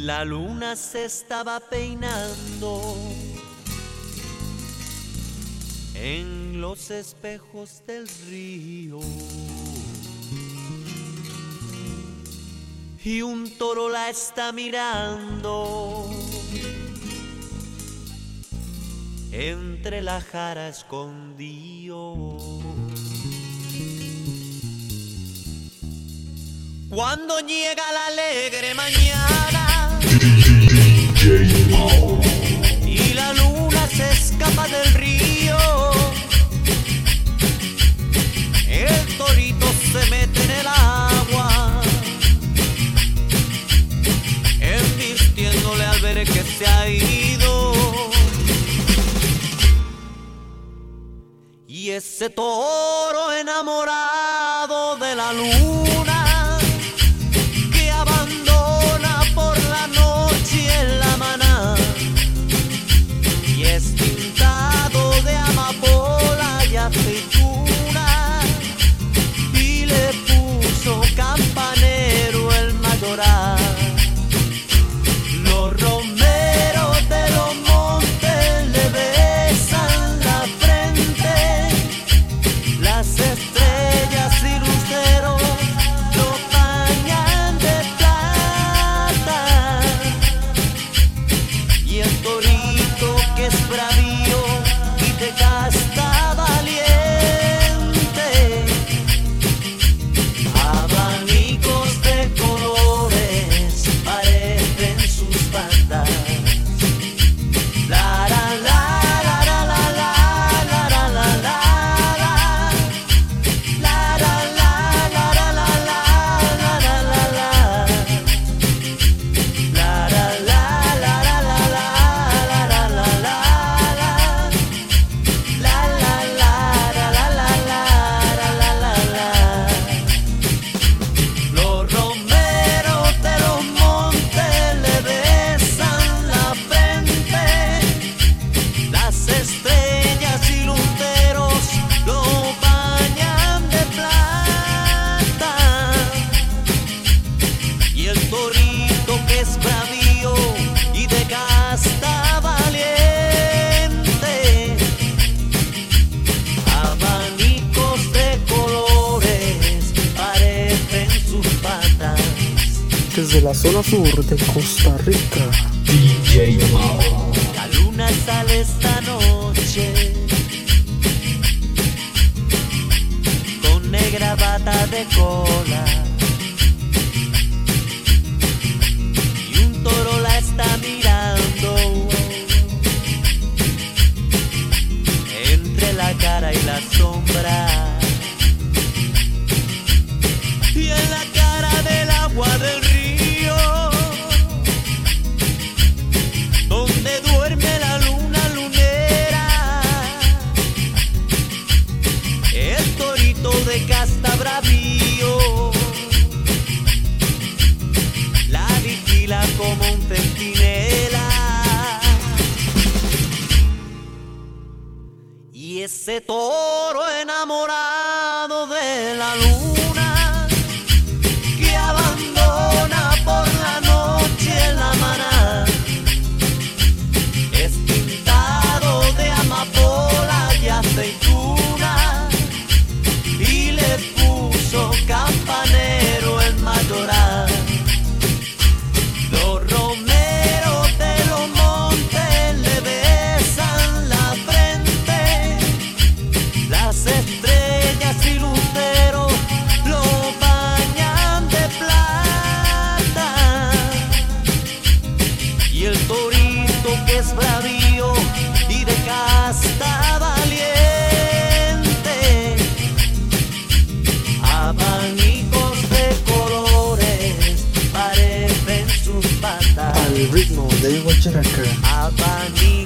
La luna se estaba peinando en los espejos del río. Y un toro la está mirando entre la jara escondido. Cuando llega la alegre mañana y la luna se escapa del río, el torito se mete en el agua, embistiéndole al ver que se ha ido. Y ese toro enamorado de la luna zona sur de Costa Rica, DJ Mao. La luna sale esta noche. Con negra bata de cola. Y un toro la está mirando. Entre la cara y la sombra Y ese toro enamorado el torito que es bravío y de casta valiente. Abanicos de colores parecen sus patas. al ritmo del guacharaca. Abanicos